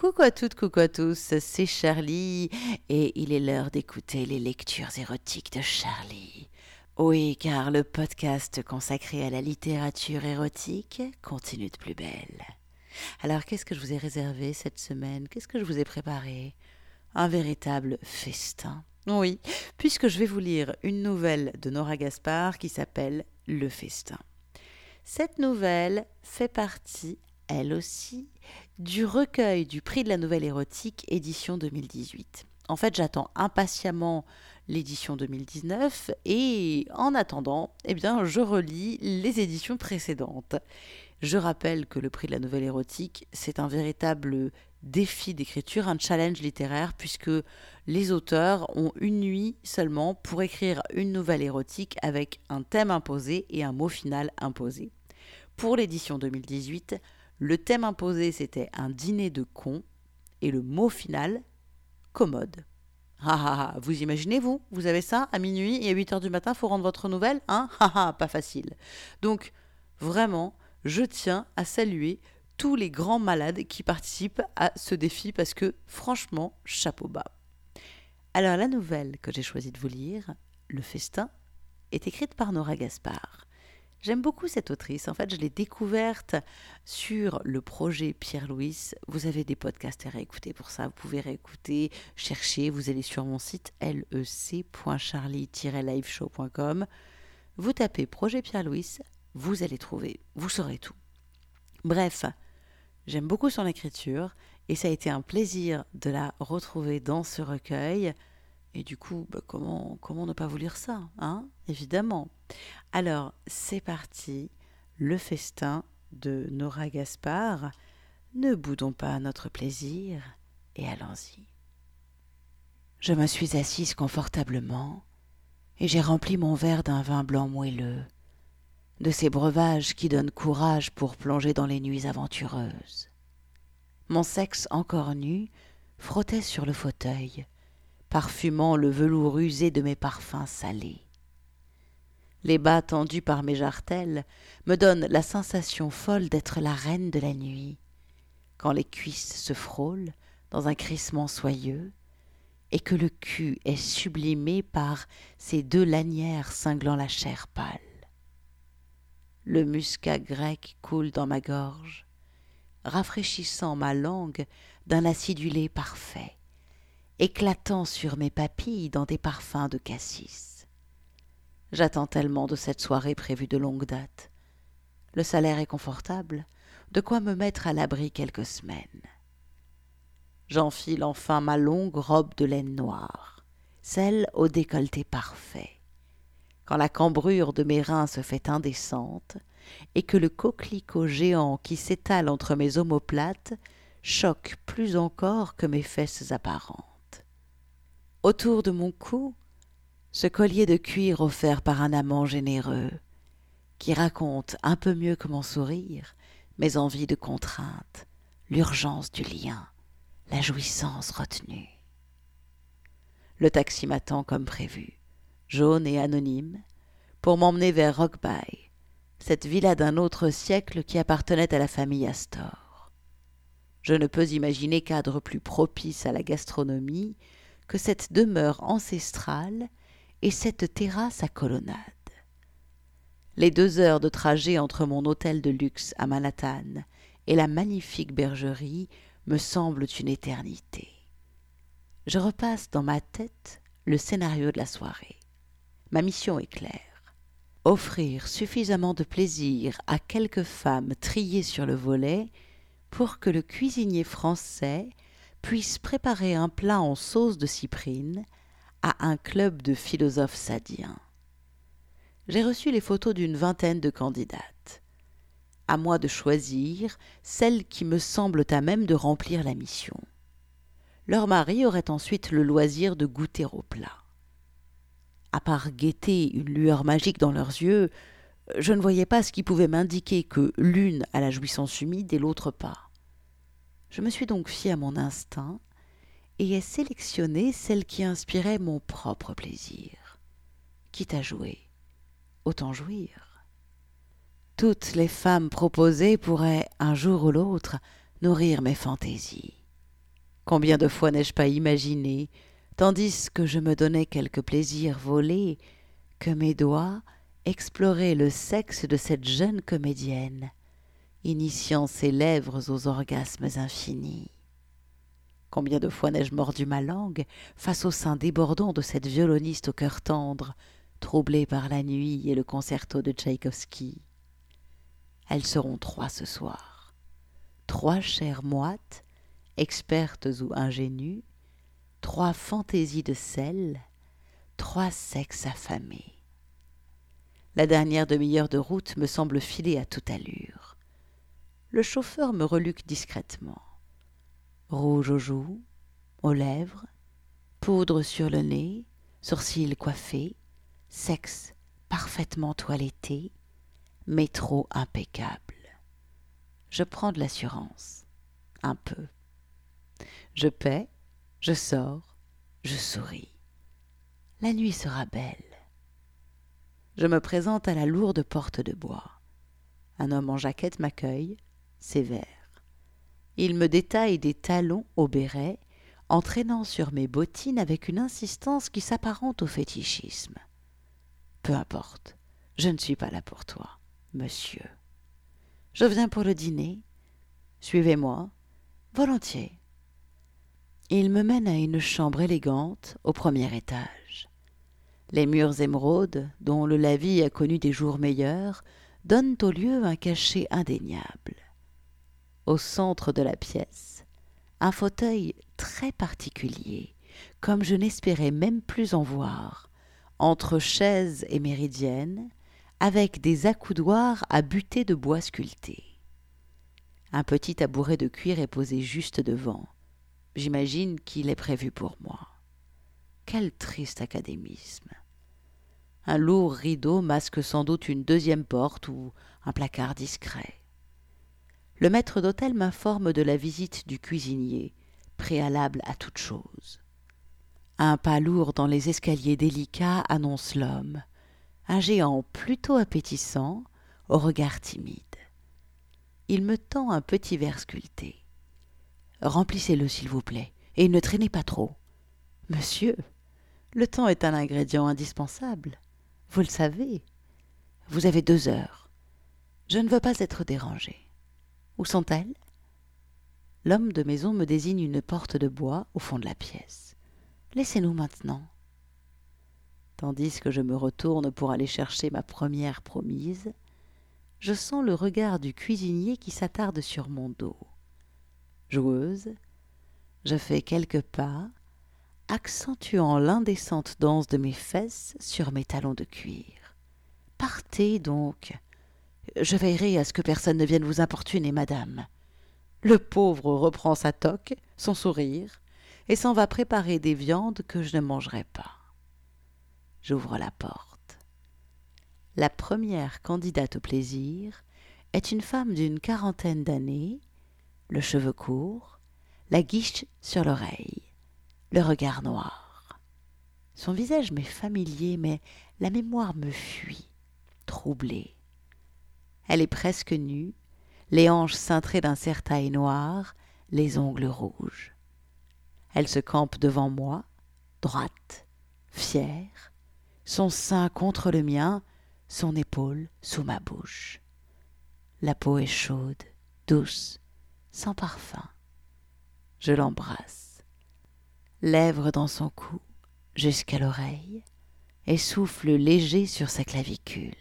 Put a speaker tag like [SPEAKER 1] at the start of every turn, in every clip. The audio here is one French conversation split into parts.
[SPEAKER 1] Coucou à toutes, coucou à tous, c'est Charlie et il est l'heure d'écouter les lectures érotiques de Charlie. Oui, car le podcast consacré à la littérature érotique continue de plus belle. Alors, qu'est-ce que je vous ai réservé cette semaine? Qu'est-ce que je vous ai préparé? Un véritable festin. Oui, puisque je vais vous lire une nouvelle de Nora Gaspard qui s'appelle Le festin. Cette nouvelle fait partie, elle aussi, du recueil du prix de la nouvelle érotique édition 2018. En fait, j'attends impatiemment l'édition 2019 et en attendant, eh bien, je relis les éditions précédentes. Je rappelle que le prix de la nouvelle érotique, c'est un véritable défi d'écriture, un challenge littéraire, puisque les auteurs ont une nuit seulement pour écrire une nouvelle érotique avec un thème imposé et un mot final imposé. Pour l'édition 2018, le thème imposé, c'était un dîner de cons, et le mot final, commode. Ah, ah, ah vous imaginez, vous Vous avez ça à minuit et à 8 heures du matin, faut rendre votre nouvelle Hein? Ah, ah, pas facile. Donc, vraiment, je tiens à saluer tous les grands malades qui participent à ce défi parce que, franchement, chapeau bas. Alors, la nouvelle que j'ai choisi de vous lire, Le Festin, est écrite par Nora Gaspard. J'aime beaucoup cette autrice. En fait, je l'ai découverte sur le projet Pierre-Louis. Vous avez des podcasts à réécouter pour ça. Vous pouvez réécouter, chercher. Vous allez sur mon site lec.charlie-liveshow.com. Vous tapez projet Pierre-Louis. Vous allez trouver. Vous saurez tout. Bref, j'aime beaucoup son écriture et ça a été un plaisir de la retrouver dans ce recueil. Et du coup, bah, comment, comment ne pas vous lire ça, hein? Évidemment. Alors, c'est parti, le festin de Nora Gaspard. Ne boudons pas notre plaisir et allons-y. Je me suis assise confortablement et j'ai rempli mon verre d'un vin blanc moelleux, de ces breuvages qui donnent courage pour plonger dans les nuits aventureuses. Mon sexe encore nu frottait sur le fauteuil, parfumant le velours usé de mes parfums salés. Les bas tendus par mes jartelles me donnent la sensation folle d'être la reine de la nuit, quand les cuisses se frôlent dans un crissement soyeux, et que le cul est sublimé par ces deux lanières cinglant la chair pâle. Le muscat grec coule dans ma gorge, rafraîchissant ma langue d'un acidulé parfait éclatant sur mes papilles dans des parfums de cassis. J'attends tellement de cette soirée prévue de longue date. Le salaire est confortable, de quoi me mettre à l'abri quelques semaines. J'enfile enfin ma longue robe de laine noire, celle au décolleté parfait. Quand la cambrure de mes reins se fait indécente, et que le coquelicot géant qui s'étale entre mes omoplates choque plus encore que mes fesses apparentes. Autour de mon cou, ce collier de cuir offert par un amant généreux, qui raconte un peu mieux que mon sourire mes envies de contrainte, l'urgence du lien, la jouissance retenue. Le taxi m'attend comme prévu, jaune et anonyme, pour m'emmener vers Rockby, cette villa d'un autre siècle qui appartenait à la famille Astor. Je ne peux imaginer cadre plus propice à la gastronomie que cette demeure ancestrale et cette terrasse à colonnade. Les deux heures de trajet entre mon hôtel de luxe à Manhattan et la magnifique bergerie me semblent une éternité. Je repasse dans ma tête le scénario de la soirée. Ma mission est claire. Offrir suffisamment de plaisir à quelques femmes triées sur le volet pour que le cuisinier français puisse préparer un plat en sauce de cyprine à un club de philosophes sadiens. J'ai reçu les photos d'une vingtaine de candidates. À moi de choisir celles qui me semblent à même de remplir la mission. Leur mari aurait ensuite le loisir de goûter au plat. À part guetter une lueur magique dans leurs yeux, je ne voyais pas ce qui pouvait m'indiquer que l'une a la jouissance humide et l'autre pas. Je me suis donc fié à mon instinct et ai sélectionné celle qui inspirait mon propre plaisir. Quitte à jouer, autant jouir. Toutes les femmes proposées pourraient, un jour ou l'autre, nourrir mes fantaisies. Combien de fois n'ai-je pas imaginé, tandis que je me donnais quelque plaisir volé, que mes doigts exploraient le sexe de cette jeune comédienne, initiant ses lèvres aux orgasmes infinis. Combien de fois n'ai-je mordu ma langue face au sein débordant de cette violoniste au cœur tendre, troublée par la nuit et le concerto de Tchaïkovski? Elles seront trois ce soir. Trois chères moites, expertes ou ingénues, trois fantaisies de sel, trois sexes affamés. La dernière demi-heure de route me semble filer à toute allure. Le chauffeur me reluque discrètement. Rouge aux joues, aux lèvres, poudre sur le nez, sourcils coiffés, sexe parfaitement toiletté, métro impeccable. Je prends de l'assurance, un peu. Je paie, je sors, je souris. La nuit sera belle. Je me présente à la lourde porte de bois. Un homme en jaquette m'accueille, sévère. Il me détaille des talons au béret, entraînant sur mes bottines avec une insistance qui s'apparente au fétichisme. Peu importe, je ne suis pas là pour toi, monsieur. Je viens pour le dîner. Suivez-moi, volontiers. Il me mène à une chambre élégante au premier étage. Les murs émeraudes, dont le lavis a connu des jours meilleurs, donnent au lieu un cachet indéniable. Au centre de la pièce, un fauteuil très particulier, comme je n'espérais même plus en voir, entre chaise et méridienne, avec des accoudoirs à buter de bois sculpté. Un petit tabouret de cuir est posé juste devant. J'imagine qu'il est prévu pour moi. Quel triste académisme. Un lourd rideau masque sans doute une deuxième porte ou un placard discret. Le maître d'hôtel m'informe de la visite du cuisinier, préalable à toute chose. Un pas lourd dans les escaliers délicats annonce l'homme, un géant plutôt appétissant, au regard timide. Il me tend un petit verre sculpté. Remplissez-le, s'il vous plaît, et ne traînez pas trop. Monsieur, le temps est un ingrédient indispensable. Vous le savez. Vous avez deux heures. Je ne veux pas être dérangé. Où sont-elles? L'homme de maison me désigne une porte de bois au fond de la pièce. Laissez-nous maintenant. Tandis que je me retourne pour aller chercher ma première promise, je sens le regard du cuisinier qui s'attarde sur mon dos. Joueuse, je fais quelques pas, accentuant l'indécente danse de mes fesses sur mes talons de cuir. Partez donc. Je veillerai à ce que personne ne vienne vous importuner, madame. Le pauvre reprend sa toque, son sourire, et s'en va préparer des viandes que je ne mangerai pas. J'ouvre la porte. La première candidate au plaisir est une femme d'une quarantaine d'années, le cheveu court, la guiche sur l'oreille, le regard noir. Son visage m'est familier, mais la mémoire me fuit, troublée. Elle est presque nue, les hanches cintrées d'un serre-taille noir, les ongles rouges. Elle se campe devant moi, droite, fière, son sein contre le mien, son épaule sous ma bouche. La peau est chaude, douce, sans parfum. Je l'embrasse, lèvres dans son cou, jusqu'à l'oreille, et souffle léger sur sa clavicule.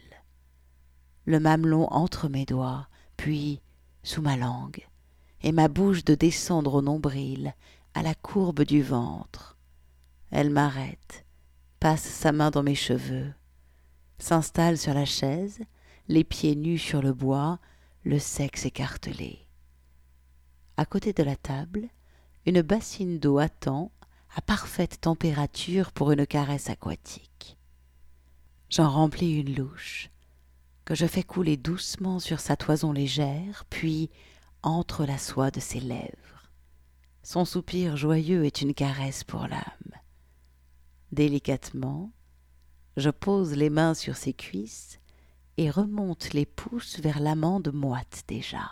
[SPEAKER 1] Le mamelon entre mes doigts, puis sous ma langue, et ma bouche de descendre au nombril, à la courbe du ventre. Elle m'arrête, passe sa main dans mes cheveux, s'installe sur la chaise, les pieds nus sur le bois, le sexe écartelé. À côté de la table, une bassine d'eau attend, à parfaite température pour une caresse aquatique. J'en remplis une louche, que je fais couler doucement sur sa toison légère, puis entre la soie de ses lèvres. Son soupir joyeux est une caresse pour l'âme. Délicatement, je pose les mains sur ses cuisses et remonte les pouces vers l'amande moite déjà.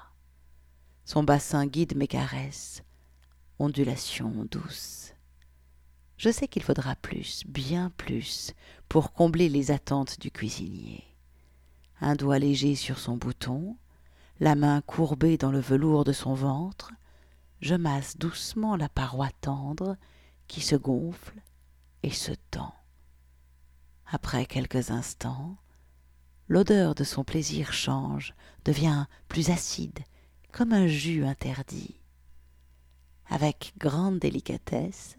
[SPEAKER 1] Son bassin guide mes caresses. ondulations douces. Je sais qu'il faudra plus, bien plus, pour combler les attentes du cuisinier. Un doigt léger sur son bouton, la main courbée dans le velours de son ventre, je masse doucement la paroi tendre qui se gonfle et se tend. Après quelques instants, l'odeur de son plaisir change, devient plus acide, comme un jus interdit. Avec grande délicatesse,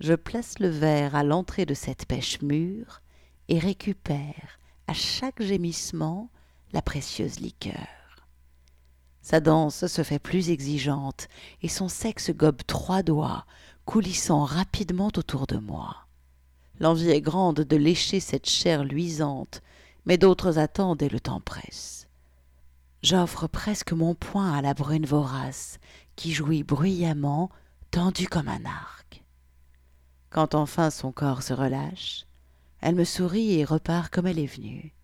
[SPEAKER 1] je place le verre à l'entrée de cette pêche mûre et récupère, à chaque gémissement, la précieuse liqueur. Sa danse se fait plus exigeante, et son sexe gobe trois doigts, coulissant rapidement autour de moi. L'envie est grande de lécher cette chair luisante, mais d'autres attendent et le temps presse. J'offre presque mon poing à la brune vorace, qui jouit bruyamment, tendue comme un arc. Quand enfin son corps se relâche, elle me sourit et repart comme elle est venue.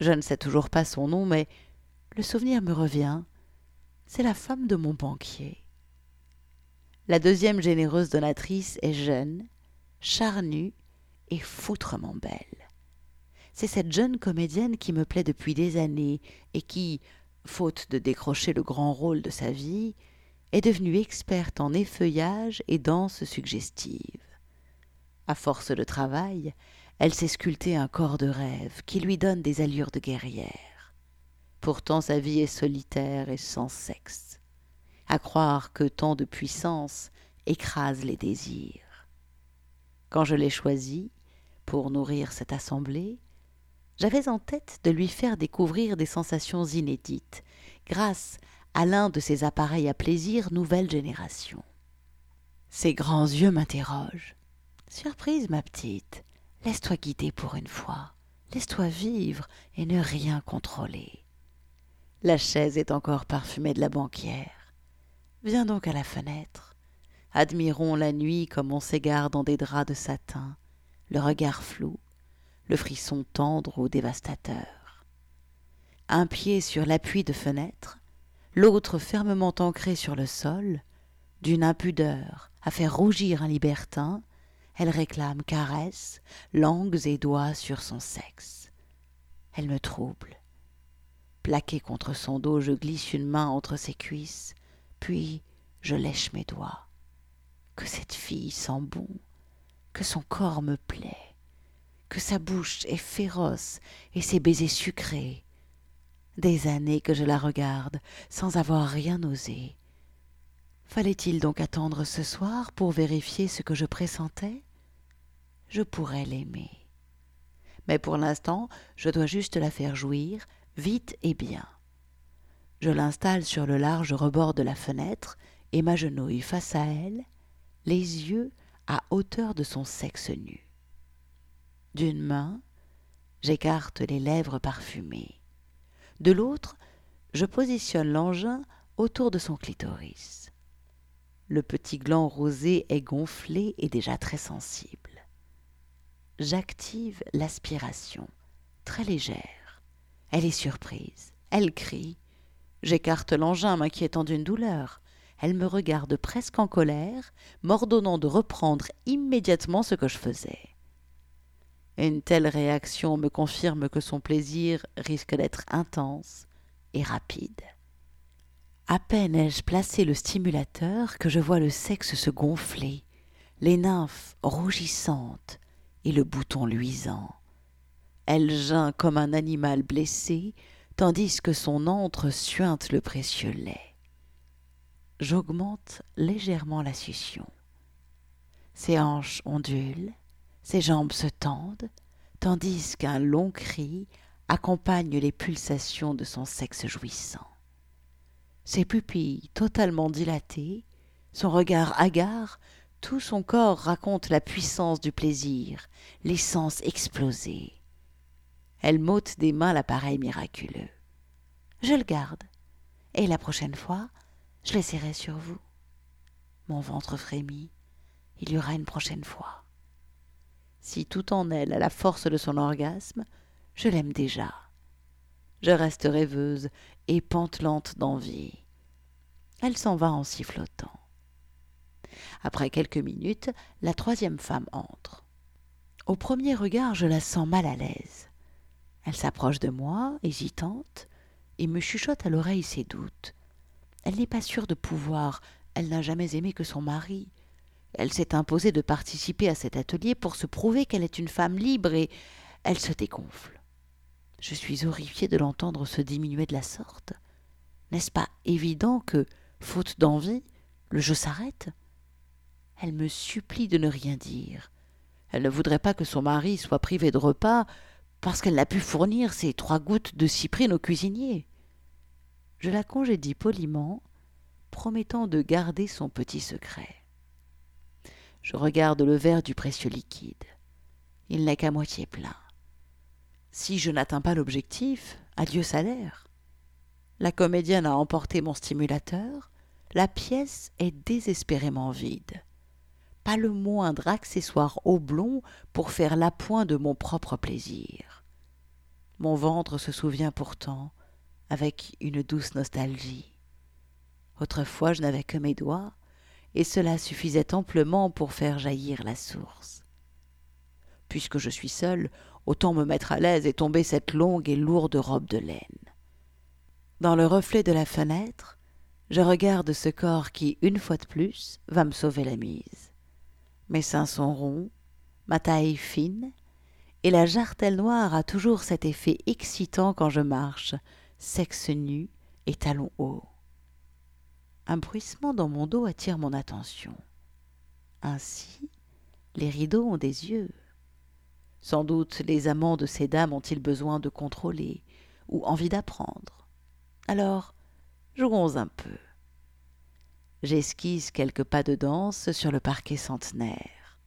[SPEAKER 1] Je ne sais toujours pas son nom, mais le souvenir me revient. C'est la femme de mon banquier. La deuxième généreuse donatrice est jeune, charnue et foutrement belle. C'est cette jeune comédienne qui me plaît depuis des années et qui, faute de décrocher le grand rôle de sa vie, est devenue experte en effeuillage et danse suggestive. À force de travail, elle s'est sculpté un corps de rêve qui lui donne des allures de guerrière. Pourtant sa vie est solitaire et sans sexe. À croire que tant de puissance écrase les désirs. Quand je l'ai choisie, pour nourrir cette assemblée, j'avais en tête de lui faire découvrir des sensations inédites, grâce à l'un de ces appareils à plaisir nouvelle génération. Ses grands yeux m'interrogent. Surprise, ma petite. Laisse-toi guider pour une fois. Laisse-toi vivre et ne rien contrôler. La chaise est encore parfumée de la banquière. Viens donc à la fenêtre. Admirons la nuit comme on s'égare dans des draps de satin, le regard flou, le frisson tendre ou dévastateur. Un pied sur l'appui de fenêtre, l'autre fermement ancré sur le sol, d'une impudeur à faire rougir un libertin, elle réclame caresses, langues et doigts sur son sexe. Elle me trouble. Plaqué contre son dos, je glisse une main entre ses cuisses, puis je lèche mes doigts. Que cette fille sent bon, que son corps me plaît que sa bouche est féroce et ses baisers sucrés. Des années que je la regarde sans avoir rien osé. Fallait-il donc attendre ce soir pour vérifier ce que je pressentais? Je pourrais l'aimer. Mais pour l'instant, je dois juste la faire jouir, vite et bien. Je l'installe sur le large rebord de la fenêtre et m'agenouille face à elle, les yeux à hauteur de son sexe nu. D'une main, j'écarte les lèvres parfumées. De l'autre, je positionne l'engin autour de son clitoris. Le petit gland rosé est gonflé et déjà très sensible. J'active l'aspiration, très légère. Elle est surprise, elle crie. J'écarte l'engin, m'inquiétant d'une douleur. Elle me regarde presque en colère, m'ordonnant de reprendre immédiatement ce que je faisais. Une telle réaction me confirme que son plaisir risque d'être intense et rapide. À peine ai-je placé le stimulateur que je vois le sexe se gonfler, les nymphes rougissantes et le bouton luisant. Elle geint comme un animal blessé, tandis que son antre suinte le précieux lait. J'augmente légèrement la succion. Ses hanches ondulent, ses jambes se tendent, tandis qu'un long cri accompagne les pulsations de son sexe jouissant. Ses pupilles totalement dilatées, son regard hagard, tout son corps raconte la puissance du plaisir, l'essence explosée. Elle m'ôte des mains l'appareil miraculeux. Je le garde, et la prochaine fois, je l'essaierai sur vous. Mon ventre frémit. Il y aura une prochaine fois. Si tout en elle a la force de son orgasme, je l'aime déjà. Je reste rêveuse et pantelante d'envie. Elle s'en va en sifflotant. Après quelques minutes, la troisième femme entre. Au premier regard, je la sens mal à l'aise. Elle s'approche de moi, hésitante, et me chuchote à l'oreille ses doutes. Elle n'est pas sûre de pouvoir, elle n'a jamais aimé que son mari. Elle s'est imposée de participer à cet atelier pour se prouver qu'elle est une femme libre et elle se dégonfle. Je suis horrifiée de l'entendre se diminuer de la sorte. N'est-ce pas évident que, faute d'envie, le jeu s'arrête? Elle me supplie de ne rien dire. Elle ne voudrait pas que son mari soit privé de repas parce qu'elle n'a pu fournir ses trois gouttes de cyprine au cuisinier. Je la congédie poliment, promettant de garder son petit secret. Je regarde le verre du précieux liquide. Il n'est qu'à moitié plein. Si je n'atteins pas l'objectif, adieu salaire. La comédienne a emporté mon stimulateur, la pièce est désespérément vide. Pas le moindre accessoire oblong pour faire l'appoint de mon propre plaisir. Mon ventre se souvient pourtant, avec une douce nostalgie. Autrefois je n'avais que mes doigts, et cela suffisait amplement pour faire jaillir la source. Puisque je suis seule, autant me mettre à l'aise et tomber cette longue et lourde robe de laine. Dans le reflet de la fenêtre, je regarde ce corps qui, une fois de plus, va me sauver la mise. Mes seins sont ronds, ma taille fine, et la jartelle noire a toujours cet effet excitant quand je marche, sexe nu et talons hauts un bruissement dans mon dos attire mon attention. Ainsi, les rideaux ont des yeux. Sans doute les amants de ces dames ont-ils besoin de contrôler ou envie d'apprendre. Alors, jouons un peu. J'esquisse quelques pas de danse sur le parquet centenaire.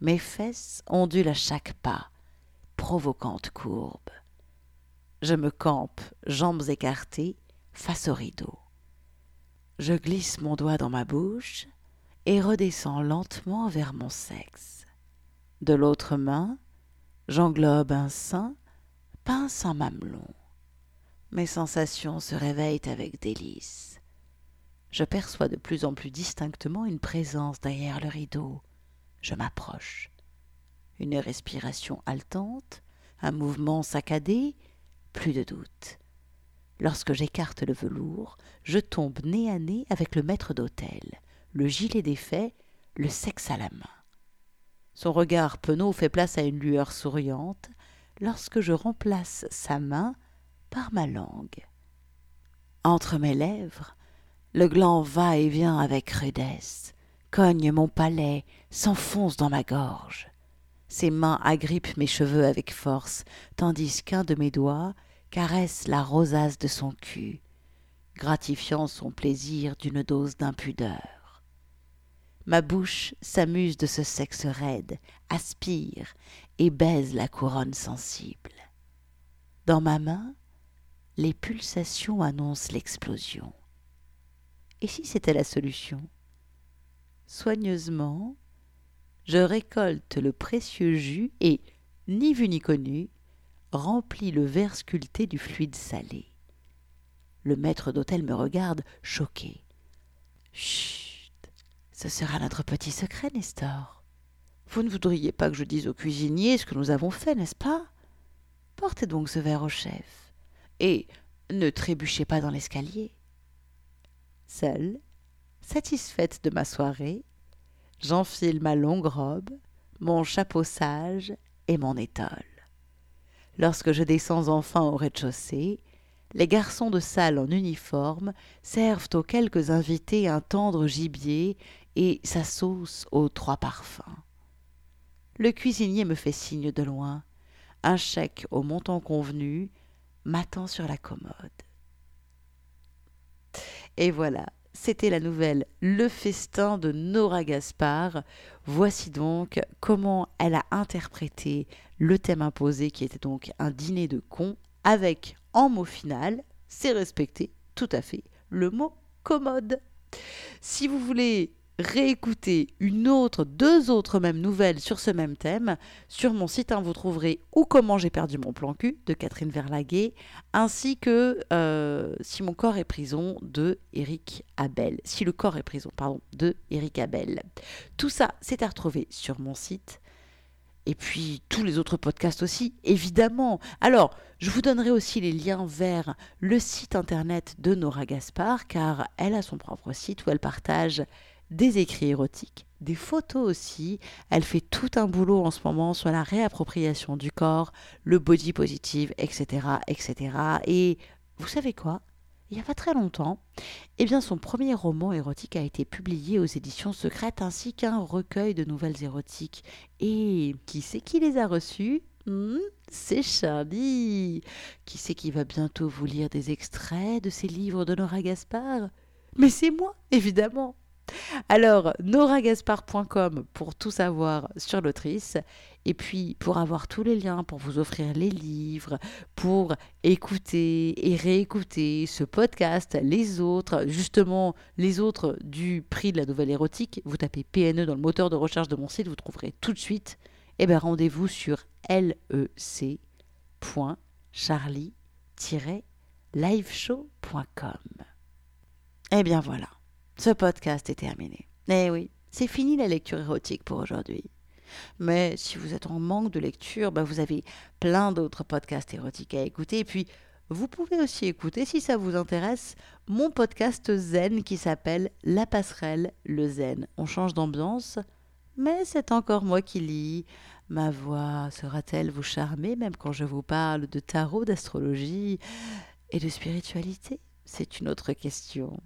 [SPEAKER 1] Mes fesses ondulent à chaque pas, provoquantes courbes. Je me campe, jambes écartées, face au rideau. Je glisse mon doigt dans ma bouche et redescends lentement vers mon sexe. De l'autre main, j'englobe un sein, pince un mamelon. Mes sensations se réveillent avec délice. Je perçois de plus en plus distinctement une présence derrière le rideau. Je m'approche. Une respiration haletante, un mouvement saccadé, plus de doute. Lorsque j'écarte le velours, je tombe nez à nez avec le maître d'hôtel, le gilet défait, le sexe à la main. Son regard penaud fait place à une lueur souriante lorsque je remplace sa main par ma langue. Entre mes lèvres, le gland va et vient avec rudesse, cogne mon palais, s'enfonce dans ma gorge. Ses mains agrippent mes cheveux avec force, tandis qu'un de mes doigts caresse la rosace de son cul, gratifiant son plaisir d'une dose d'impudeur. Ma bouche s'amuse de ce sexe raide, aspire et baise la couronne sensible. Dans ma main, les pulsations annoncent l'explosion. Et si c'était la solution? Soigneusement, je récolte le précieux jus et, ni vu ni connu, remplit le verre sculpté du fluide salé. Le maître d'hôtel me regarde, choqué. Chut Ce sera notre petit secret, Nestor. Vous ne voudriez pas que je dise au cuisinier ce que nous avons fait, n'est-ce pas? Portez donc ce verre au chef. Et ne trébuchez pas dans l'escalier. Seule, satisfaite de ma soirée, j'enfile ma longue robe, mon chapeau sage et mon étole. Lorsque je descends enfin au rez-de-chaussée, les garçons de salle en uniforme servent aux quelques invités un tendre gibier et sa sauce aux trois parfums. Le cuisinier me fait signe de loin. Un chèque au montant convenu m'attend sur la commode. Et voilà, c'était la nouvelle Le festin de Nora Gaspard. Voici donc comment elle a interprété le thème imposé qui était donc un dîner de cons avec en mot final, c'est respecté tout à fait, le mot commode. Si vous voulez réécouter une autre, deux autres mêmes nouvelles sur ce même thème, sur mon site, hein, vous trouverez Ou comment j'ai perdu mon plan cul de Catherine Verlaguet, ainsi que euh, Si mon corps est prison de Eric Abel. Si le corps est prison, pardon, de Eric Abel. Tout ça, c'est à retrouver sur mon site et puis tous les autres podcasts aussi, évidemment. Alors, je vous donnerai aussi les liens vers le site internet de Nora Gaspard, car elle a son propre site où elle partage des écrits érotiques, des photos aussi. Elle fait tout un boulot en ce moment sur la réappropriation du corps, le body positive, etc., etc. Et vous savez quoi? Il n'y a pas très longtemps, eh bien son premier roman érotique a été publié aux éditions secrètes ainsi qu'un recueil de nouvelles érotiques. Et qui c'est qui les a reçus hmm, C'est Charlie. Qui c'est qui va bientôt vous lire des extraits de ses livres de Nora Gaspard? Mais c'est moi, évidemment. Alors, noragaspard.com pour tout savoir sur l'autrice. Et puis, pour avoir tous les liens, pour vous offrir les livres, pour écouter et réécouter ce podcast, les autres, justement, les autres du prix de la nouvelle érotique, vous tapez PNE dans le moteur de recherche de mon site, vous trouverez tout de suite. Eh bien, rendez-vous sur lec.charlie-liveshow.com. Et bien voilà. Ce podcast est terminé. Eh oui, c'est fini la lecture érotique pour aujourd'hui. Mais si vous êtes en manque de lecture, bah vous avez plein d'autres podcasts érotiques à écouter. Et puis, vous pouvez aussi écouter, si ça vous intéresse, mon podcast zen qui s'appelle La passerelle, le zen. On change d'ambiance, mais c'est encore moi qui lis. Ma voix sera-t-elle vous charmer même quand je vous parle de tarot, d'astrologie et de spiritualité? C'est une autre question.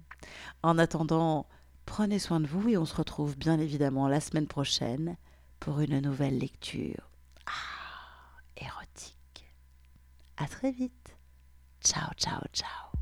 [SPEAKER 1] En attendant, prenez soin de vous et on se retrouve bien évidemment la semaine prochaine pour une nouvelle lecture. Ah, érotique. À très vite. Ciao, ciao, ciao.